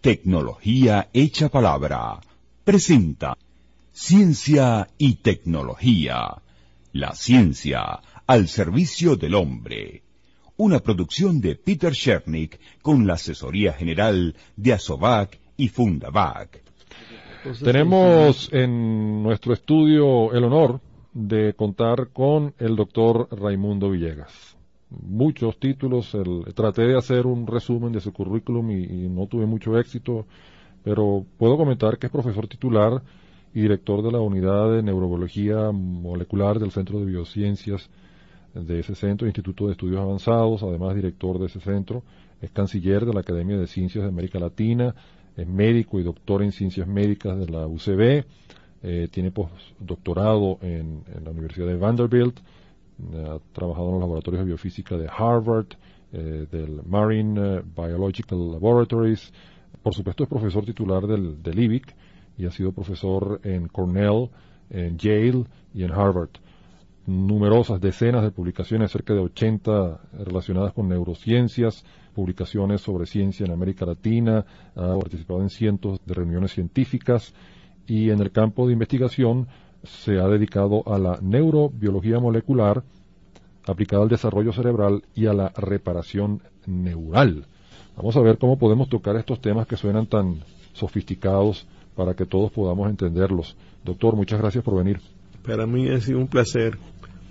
Tecnología Hecha Palabra presenta Ciencia y Tecnología. La ciencia al servicio del hombre. Una producción de Peter Shernick con la asesoría general de Asovac y Fundavac. Tenemos en nuestro estudio el honor de contar con el doctor Raimundo Villegas. Muchos títulos, traté de hacer un resumen de su currículum y, no tuve mucho éxito, pero puedo comentar que es profesor titular y director de la unidad de neurobiología molecular del Centro de Biociencias de ese centro, Instituto de Estudios Avanzados, además director de ese centro, es canciller de la Academia de Ciencias de América Latina, es médico y doctor en ciencias médicas de la UCB, eh, tiene postdoctorado en, la Universidad de Vanderbilt, ha trabajado en los laboratorios de biofísica de Harvard, eh, del Marine eh, Biological Laboratories, por supuesto es profesor titular del, del IBIC y ha sido profesor en Cornell, en Yale y en Harvard. Numerosas decenas de publicaciones, cerca de 80 relacionadas con neurociencias, publicaciones sobre ciencia en América Latina, ha participado en cientos de reuniones científicas y en el campo de investigación se ha dedicado a la neurobiología molecular aplicada al desarrollo cerebral y a la reparación neural. Vamos a ver cómo podemos tocar estos temas que suenan tan sofisticados para que todos podamos entenderlos. Doctor, muchas gracias por venir. Para mí ha sido un placer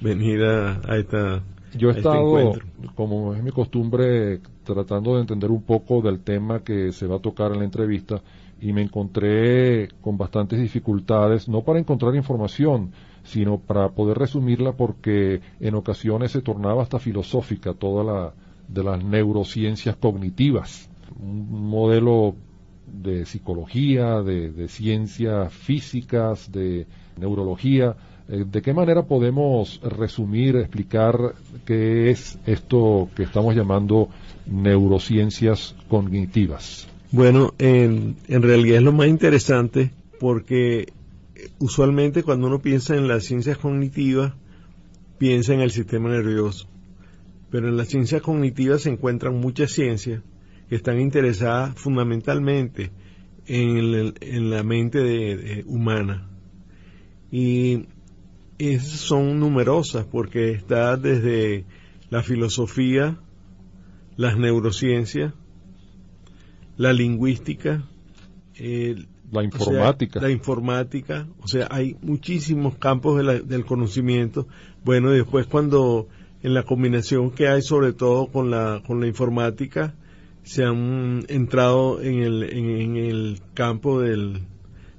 venir a, esta yo he este estado, como es mi costumbre, tratando de entender un poco del tema que se va a tocar en la entrevista y me encontré con bastantes dificultades, no para encontrar información, sino para poder resumirla porque en ocasiones se tornaba hasta filosófica toda la de las neurociencias cognitivas, un modelo de psicología, de, ciencias físicas, de neurología, eh, ¿De qué manera podemos resumir, explicar qué es esto que estamos llamando neurociencias cognitivas? Bueno, en, realidad es lo más interesante porque usualmente cuando uno piensa en las ciencias cognitivas, piensa en el sistema nervioso. Pero en las ciencias cognitivas se encuentran muchas ciencias que están interesadas fundamentalmente en, la mente humana. Y esas son numerosas porque está desde la filosofía, las neurociencias, la lingüística, la informática. la informática, o sea, hay muchísimos campos del conocimiento. Bueno, y después cuando en la combinación que hay sobre todo con la, con la informática, se han entrado en el, en el campo del,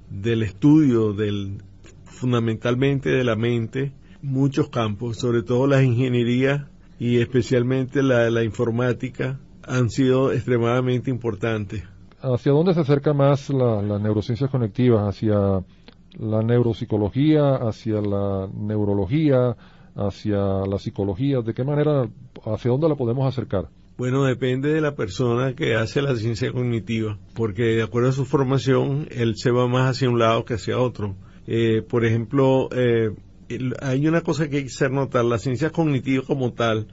del estudio del, fundamentalmente de la mente, muchos campos, sobre todo las ingenierías y especialmente la, la informática, han sido extremadamente importantes. ¿Hacia dónde se acerca más las neurociencias conectivas? ¿Hacia la neuropsicología, hacia la neurología, hacia la psicología? ¿De qué manera, hacia dónde la podemos acercar? Bueno, depende de la persona que hace la ciencia cognitiva, porque de acuerdo a su formación, él se va más hacia un lado que hacia otro. Eh, por ejemplo, eh, hay una cosa que hay que hacer notar, la ciencia cognitiva como tal,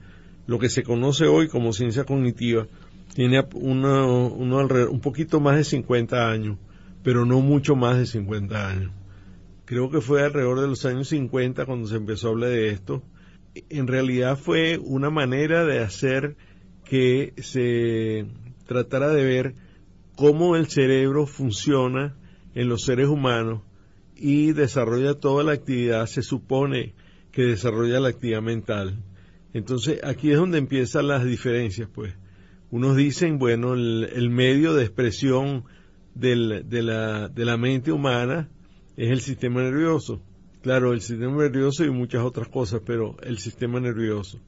lo que se conoce hoy como ciencia cognitiva, tiene uno, un poquito más de 50 años, pero no mucho más de 50 años. Creo que fue alrededor de los años 50 cuando se empezó a hablar de esto. En realidad fue una manera de hacer que se tratara de ver cómo el cerebro funciona en los seres humanos y desarrolla toda la actividad, se supone que desarrolla la actividad mental. Entonces aquí es donde empiezan las diferencias, pues. Unos dicen, bueno, el, medio de expresión del, de, la, de la mente humana es el sistema nervioso. Claro, el sistema nervioso y muchas otras cosas, pero el sistema nervioso.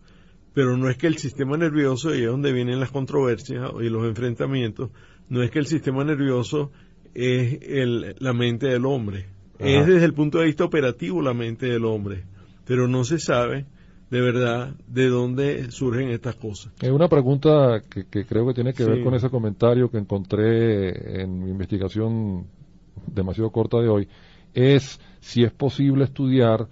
Pero no es que el sistema nervioso, y es donde vienen las controversias y los enfrentamientos, no es que el sistema nervioso es el, la mente del hombre es desde el punto de vista operativo la mente del hombre, pero no se sabe de verdad de dónde surgen estas cosas. Es una pregunta que, creo que tiene que ver con ese comentario que encontré en mi investigación demasiado corta de hoy, es si es posible estudiar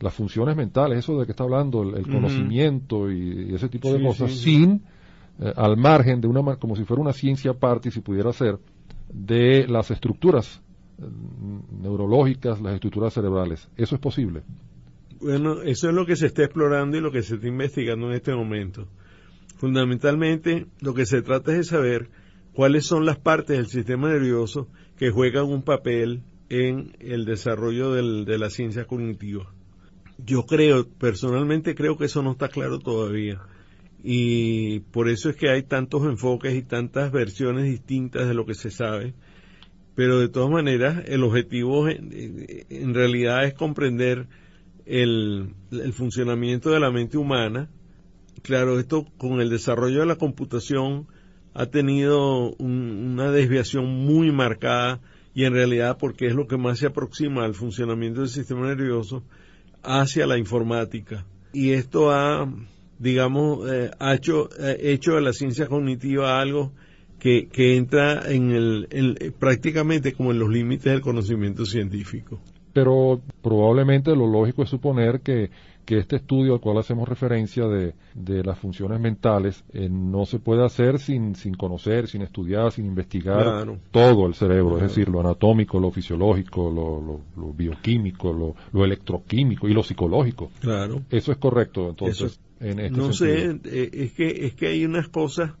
las funciones mentales, eso de que está hablando, el, conocimiento y, ese tipo de cosas, sin, eh, al margen de una, como si fuera una ciencia aparte, y si pudiera ser, de las estructuras mm, neurológicas, las estructuras cerebrales. ¿Eso es posible? Bueno, eso es lo que se está explorando y lo que se está investigando en este momento. Fundamentalmente, lo que se trata es de saber cuáles son las partes del sistema nervioso que juegan un papel en el desarrollo de la ciencia cognitiva. Yo creo, personalmente creo que eso no está claro todavía. Y por eso es que hay tantos enfoques y tantas versiones distintas de lo que se sabe. Pero de todas maneras, el objetivo en, realidad es comprender el, funcionamiento de la mente humana. Claro, esto con el desarrollo de la computación ha tenido una desviación muy marcada y en realidad porque es lo que más se aproxima al funcionamiento del sistema nervioso hacia la informática. Y esto ha, digamos, eh, hecho, hecho de la ciencia cognitiva algo que, que entra en el, prácticamente como en los límites del conocimiento científico. Pero probablemente lo lógico es suponer que que este estudio al cual hacemos referencia de, las funciones mentales eh, no se puede hacer sin, sin conocer, sin estudiar, sin investigar todo el cerebro, es decir, lo anatómico, lo fisiológico, lo, bioquímico, lo, electroquímico y lo psicológico. Claro. Eso es correcto, entonces, en este No sé, eh, es que, es que hay unas cosas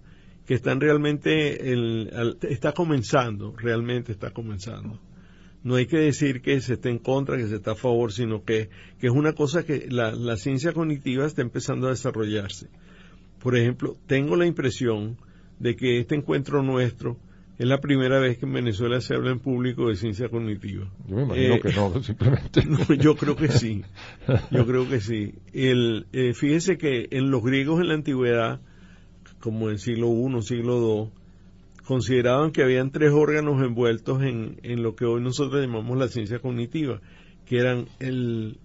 que están realmente, está comenzando, realmente está comenzando no hay que decir que se esté en contra, que se está a favor, sino que, es una cosa que la, ciencia cognitiva está empezando a desarrollarse. Por ejemplo, tengo la impresión de que este encuentro nuestro es la primera vez que en Venezuela se habla en público de ciencia cognitiva. Yo me imagino eh, que no, simplemente. yo creo que sí. Yo creo que sí. El, eh, fíjese que en los griegos en la antigüedad, como en el siglo I, siglo II, consideraban que habían tres órganos envueltos en, en lo que hoy nosotros llamamos la ciencia cognitiva, que eran el,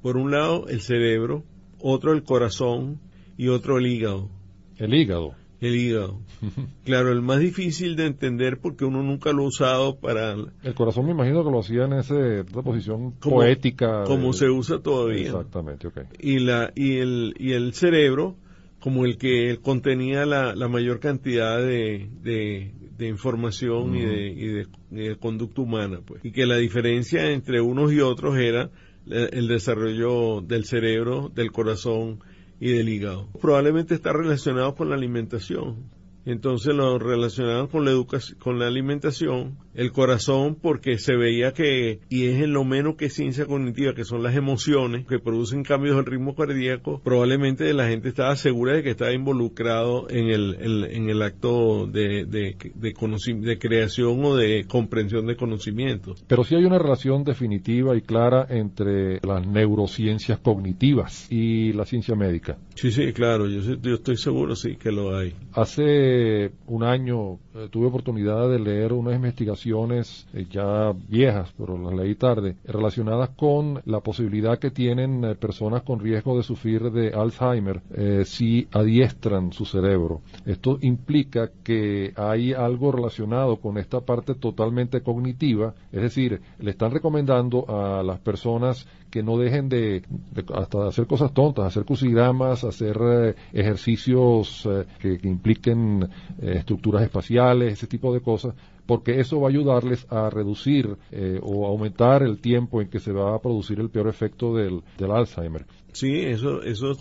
por un lado el cerebro, otro el corazón y otro el hígado. El hígado. El hígado. claro, el más difícil de entender porque uno nunca lo ha usado para... El corazón me imagino que lo hacía en esa posición poética. Como se usa todavía. Exactamente, ok. Y, la, y, el, y el cerebro como el que contenía la, mayor cantidad de, de, información y, de, de, conducta humana, pues. Y que la diferencia entre unos y otros era el desarrollo del cerebro, del corazón y del hígado. Probablemente está relacionado con la alimentación entonces lo relacionaban con la educación, con la alimentación, el corazón porque se veía que, y es en lo menos que ciencia cognitiva, que son las emociones que producen cambios del ritmo cardíaco, probablemente la gente estaba segura de que estaba involucrado en el, en el acto de, de, de, creación o de comprensión de conocimientos. Pero sí hay una relación definitiva y clara entre las neurociencias cognitivas y la ciencia médica. Sí, sí, claro, yo, yo estoy seguro, sí, que lo hay. Hace un año eh, tuve oportunidad de leer unas investigaciones eh, ya viejas, pero las leí tarde, relacionadas con la posibilidad que tienen eh, personas con riesgo de sufrir de Alzheimer si adiestran su cerebro. Esto implica que hay algo relacionado con esta parte totalmente cognitiva, es decir, le están recomendando a las personas que no dejen de, hasta hacer cosas tontas, hacer crucigramas, hacer ejercicios eh, que, impliquen eh, estructuras espaciales, ese tipo de cosas, porque eso va a ayudarles a reducir o aumentar el tiempo en que se va a producir el peor efecto del, del Alzheimer. Sí, eso, eso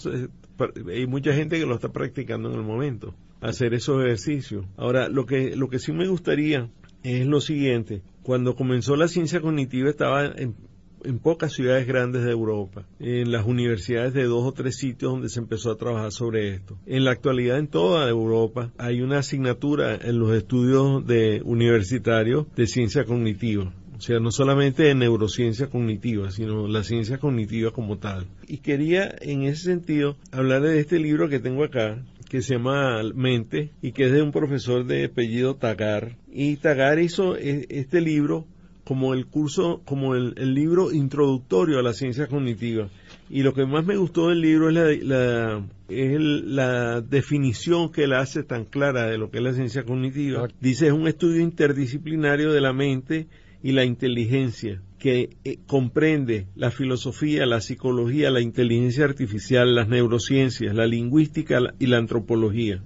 hay mucha gente que lo está practicando en el momento, hacer esos ejercicios. Ahora, lo que, lo que sí me gustaría es lo siguiente. Cuando comenzó la ciencia cognitiva estaba en, en pocas ciudades grandes de Europa, en las universidades de dos o tres sitios donde se empezó a trabajar sobre esto. En la actualidad en toda Europa hay una asignatura en los estudios de universitarios de ciencia cognitiva. O sea, no solamente de neurociencia cognitiva, sino la ciencia cognitiva como tal. Y quería, en ese sentido, hablar de este libro que tengo acá, que se llama Mente y que es de un profesor de apellido Tagar. Y Tagar hizo e, este libro como el curso, como el, libro introductorio a la ciencia cognitiva. Y lo que más me gustó del libro es la, es la definición que él hace tan clara de lo que es la ciencia cognitiva. Dice, es un estudio interdisciplinario de la mente y la inteligencia que eh, comprende la filosofía, la psicología, la inteligencia artificial, las neurociencias, la lingüística y la antropología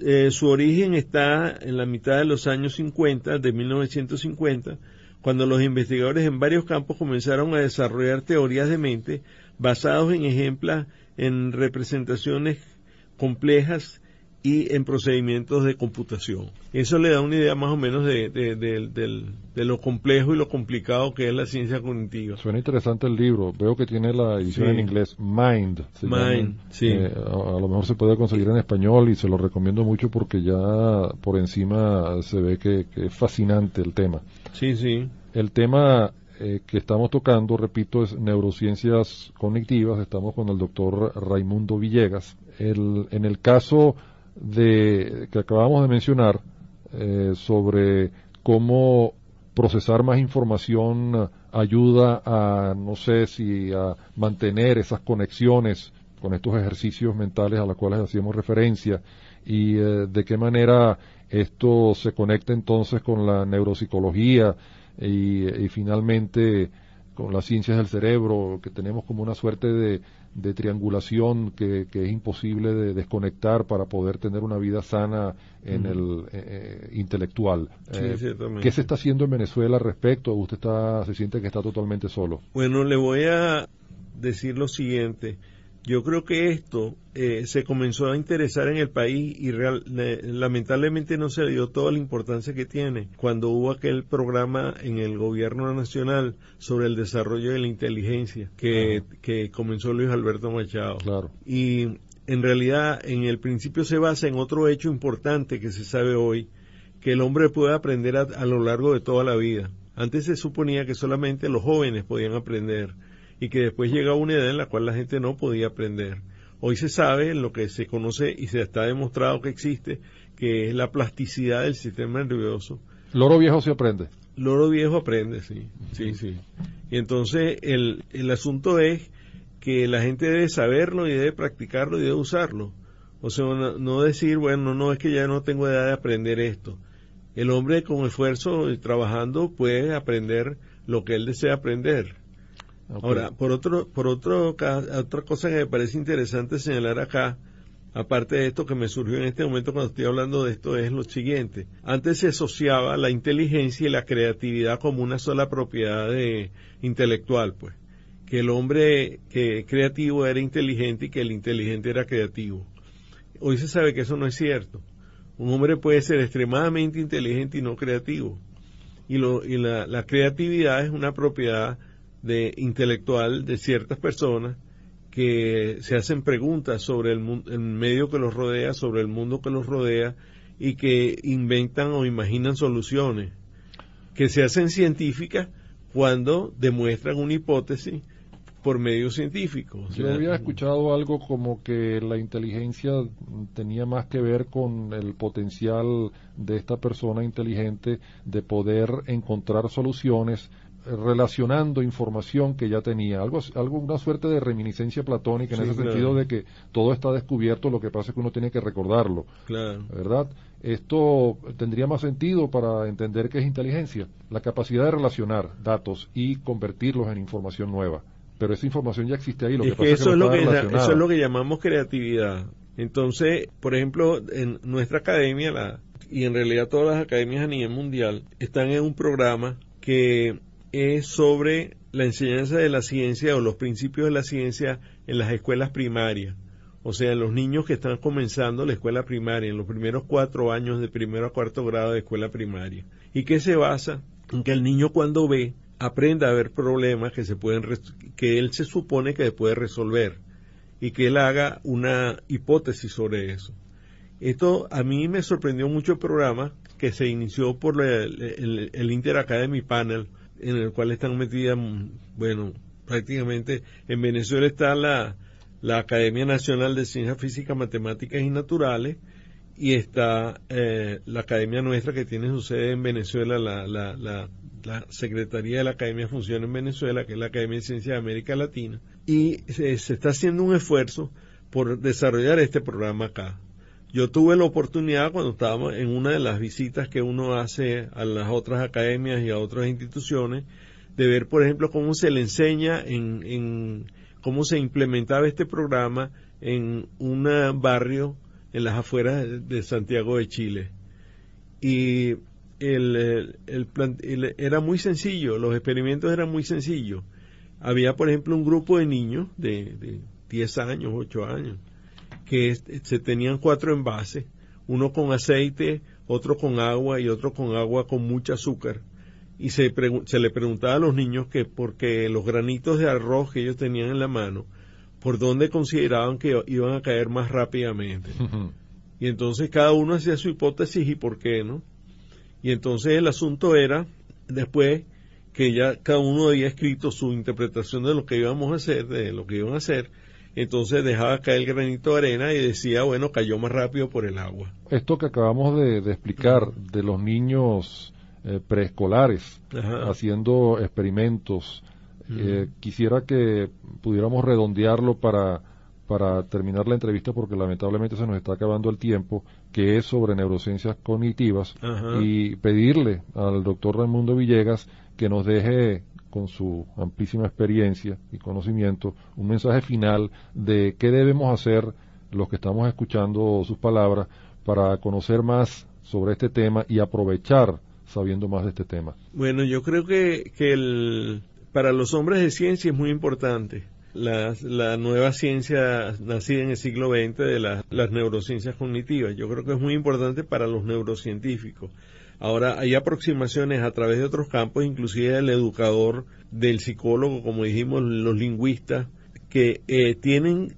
eh, su origen está en la mitad de los años 50, de 1950, cuando los investigadores en varios campos comenzaron a desarrollar teorías de mente basados en ejemplos, en representaciones complejas y en procedimientos de computación. Eso le da una idea más o menos de, de, lo complejo y lo complicado que es la ciencia cognitiva. Suena interesante el libro. Veo que tiene la edición en inglés, Mind. Mind, sí. Eh, a, lo mejor se puede conseguir en español y se lo recomiendo mucho porque ya por encima se ve que, es fascinante el tema. Sí, sí. El tema eh, que estamos tocando, repito, es neurociencias cognitivas. Estamos con el doctor Raimundo Villegas. El, en el caso de, que acabamos de mencionar eh, sobre cómo procesar más información ayuda a, no sé si a mantener esas conexiones con estos ejercicios mentales a los cuales hacíamos referencia y eh, de qué manera esto se conecta entonces con la neuropsicología y, y finalmente con las ciencias del cerebro, que tenemos como una suerte de, de triangulación que, es imposible de desconectar para poder tener una vida sana en el eh, eh, intelectual. Eh, ¿Qué se está haciendo en Venezuela al respecto? ¿Usted está, se siente que está totalmente solo? Bueno, le voy a decir lo siguiente. Yo creo que esto eh, se comenzó a interesar en el país y lamentablemente no se le dio toda la importancia que tiene cuando hubo aquel programa en el gobierno nacional sobre el desarrollo de la inteligencia que, que comenzó Luis Alberto Machado. Claro. Y en realidad en el principio se basa en otro hecho importante que se sabe hoy, que el hombre puede aprender a lo largo de toda la vida. Antes se suponía que solamente los jóvenes podían aprender y que después llega una edad en la cual la gente no podía aprender. Hoy se sabe lo que se conoce y se está demostrado que existe, que es la plasticidad del sistema nervioso. Loro viejo se aprende. Loro viejo aprende, sí, sí, sí. Y entonces el, el asunto es que la gente debe saberlo y debe practicarlo y debe usarlo. O sea, no, decir, bueno, no es que ya no tengo edad de aprender esto. El hombre con esfuerzo y trabajando puede aprender lo que él desea aprender. Ahora, por otro, por otro, otra cosa que me parece interesante señalar acá, aparte de esto que me surgió en este momento cuando estoy hablando de esto, es lo siguiente. Antes se asociaba la inteligencia y la creatividad como una sola propiedad de, intelectual, pues. Que el hombre que creativo era inteligente y que el inteligente era creativo. Hoy se sabe que eso no es cierto. Un hombre puede ser extremadamente inteligente y no creativo. Y, lo, y la, la creatividad es una propiedad de intelectual de ciertas personas que se hacen preguntas sobre el, el, medio que los rodea, sobre el mundo que los rodea y que inventan o imaginan soluciones que se hacen científicas cuando demuestran una hipótesis por medios científicos. Yo había escuchado algo como que la inteligencia tenía más que ver con el potencial de esta persona inteligente de poder encontrar soluciones relacionando información que ya tenía, algo, algo una suerte de reminiscencia platónica en ese sentido de que todo está descubierto, lo que pasa es que uno tiene que recordarlo, ¿verdad? Esto tendría más sentido para entender qué es inteligencia, la capacidad de relacionar datos y convertirlos en información nueva. Pero esa información ya existe ahí, lo que, pasa es que eso, es lo que eso es lo que llamamos creatividad. Entonces, por ejemplo, en nuestra academia, la, y en realidad todas las academias a nivel mundial, están en un programa que es sobre la enseñanza de la ciencia o los principios de la ciencia en las escuelas primarias. O sea, los niños que están comenzando la escuela primaria, en los primeros cuatro años de primero a cuarto grado de escuela primaria. ¿Y qué se basa? En que el niño cuando ve, aprenda a ver problemas que, se pueden, que él se supone que puede resolver y que él haga una hipótesis sobre eso. Esto a mí me sorprendió mucho el programa que se inició por el, el Inter Academy Panel, en el cual están metidas, bueno, prácticamente en Venezuela está la, la Academia Nacional de Ciencias Físicas, Matemáticas y Naturales y está eh, la academia nuestra que tiene su sede en Venezuela, la, la, la, Secretaría de la Academia funciona en Venezuela, que es la Academia de Ciencias de América Latina, y se está haciendo un esfuerzo por desarrollar este programa acá. Yo tuve la oportunidad cuando estábamos en una de las visitas que uno hace a las otras academias y a otras instituciones, de ver, por ejemplo, cómo se le enseña en, cómo se implementaba este programa en un barrio en las afueras de Santiago de Chile. Y el, el, era muy sencillo, los experimentos eran muy sencillos. Había, por ejemplo, un grupo de niños de, de 10 años, 8 años, que se tenían cuatro envases, uno con aceite, otro con agua y otro con agua con mucho azúcar. Y se, se le preguntaba a los niños que porque los granitos de arroz que ellos tenían en la mano, por dónde consideraban que iban a caer más rápidamente. y entonces cada uno hacía su hipótesis y por qué, ¿no? Y entonces el asunto era, después que ya cada uno había escrito su interpretación de lo que íbamos a hacer, de lo que iban a hacer, entonces dejaba caer el granito de arena y decía, bueno, cayó más rápido por el agua. Esto que acabamos de, explicar de los niños eh, preescolares haciendo experimentos, eh, quisiera que pudiéramos redondearlo para, para terminar la entrevista porque lamentablemente se nos está acabando el tiempo, que es sobre neurociencias cognitivas, y pedirle al doctor Raimundo Villegas que nos deje con su amplísima experiencia y conocimiento, un mensaje final de qué debemos hacer los que estamos escuchando sus palabras para conocer más sobre este tema y aprovechar sabiendo más de este tema. Bueno, yo creo que, que el, para los hombres de ciencia es muy importante la, la, nueva ciencia nacida en el siglo XX de las neurociencias cognitivas. Yo creo que es muy importante para los neurocientíficos. Ahora, hay aproximaciones a través de otros campos, inclusive del educador, del psicólogo, como dijimos, los lingüistas, que eh, tienen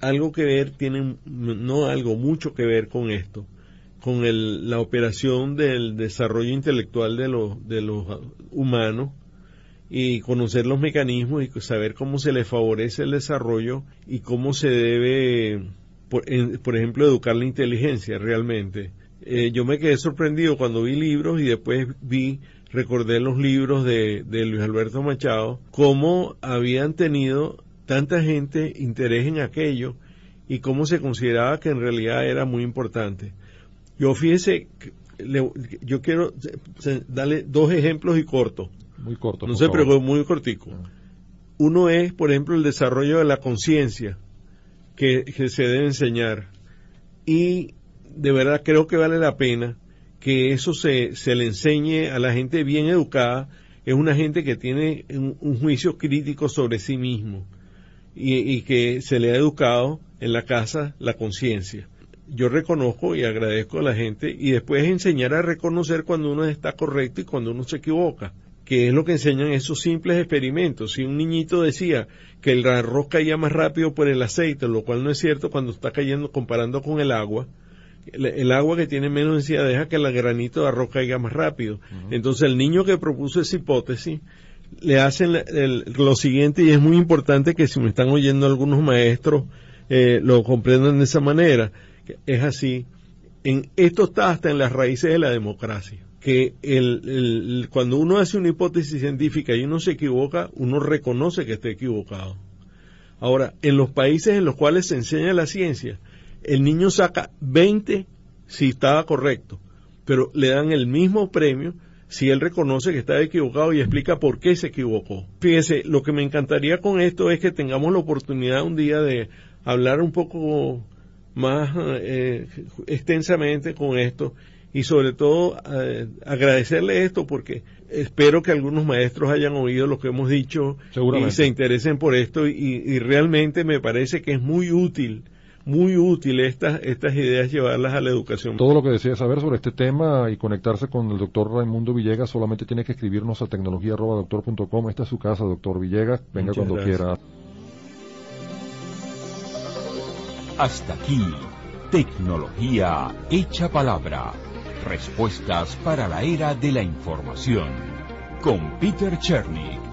algo que ver, tienen no algo, mucho que ver con esto, con el, la operación del desarrollo intelectual de los, de los humanos y conocer los mecanismos y saber cómo se les favorece el desarrollo y cómo se debe, por, por ejemplo, educar la inteligencia realmente eh, yo me quedé sorprendido cuando vi libros y después vi, recordé los libros de, Luis Alberto Machado, cómo habían tenido tanta gente interés en aquello y cómo se consideraba que en realidad era muy importante. Yo fíjese, yo quiero darle dos ejemplos y corto. Muy corto. No sé, pero muy cortico. Ah. Uno es, por ejemplo, el desarrollo de la conciencia que, que, se debe enseñar. Y de verdad creo que vale la pena que eso se, se le enseñe a la gente bien educada. Es una gente que tiene un, juicio crítico sobre sí mismo y, que se le ha educado en la casa la conciencia. Yo reconozco y agradezco a la gente y después enseñar a reconocer cuando uno está correcto y cuando uno se equivoca que es lo que enseñan esos simples experimentos. Si un niñito decía que el arroz caía más rápido por el aceite, lo cual no es cierto cuando está cayendo comparando con el agua, el, agua que tiene menos densidad deja que el granito de arroz caiga más rápido. Entonces el niño que propuso esa hipótesis le hacen lo siguiente y es muy importante que si me están oyendo algunos maestros eh, lo comprendan de esa manera. Es así. En, esto está hasta en las raíces de la democracia. Que el, cuando uno hace una hipótesis científica y uno se equivoca, uno reconoce que está equivocado. Ahora, en los países en los cuales se enseña la ciencia, el niño saca 20 si estaba correcto, pero le dan el mismo premio si él reconoce que estaba equivocado y explica por qué se equivocó. Fíjese, lo que me encantaría con esto es que tengamos la oportunidad un día de hablar un poco más eh, extensamente con esto y sobre todo eh, agradecerle esto porque espero que algunos maestros hayan oído lo que hemos dicho y se interesen por esto y realmente me parece que es muy útil muy útil estas, estas ideas llevarlas a la educación. Todo lo que desee saber sobre este tema y conectarse con el doctor Raimundo Villegas solamente tiene que escribirnos a tecnología.doctor.com. Esta es su casa, doctor Villegas. Venga cuando quiera. Hasta aquí, tecnología hecha palabra. Respuestas para la era de la información. Con Peter Cherny.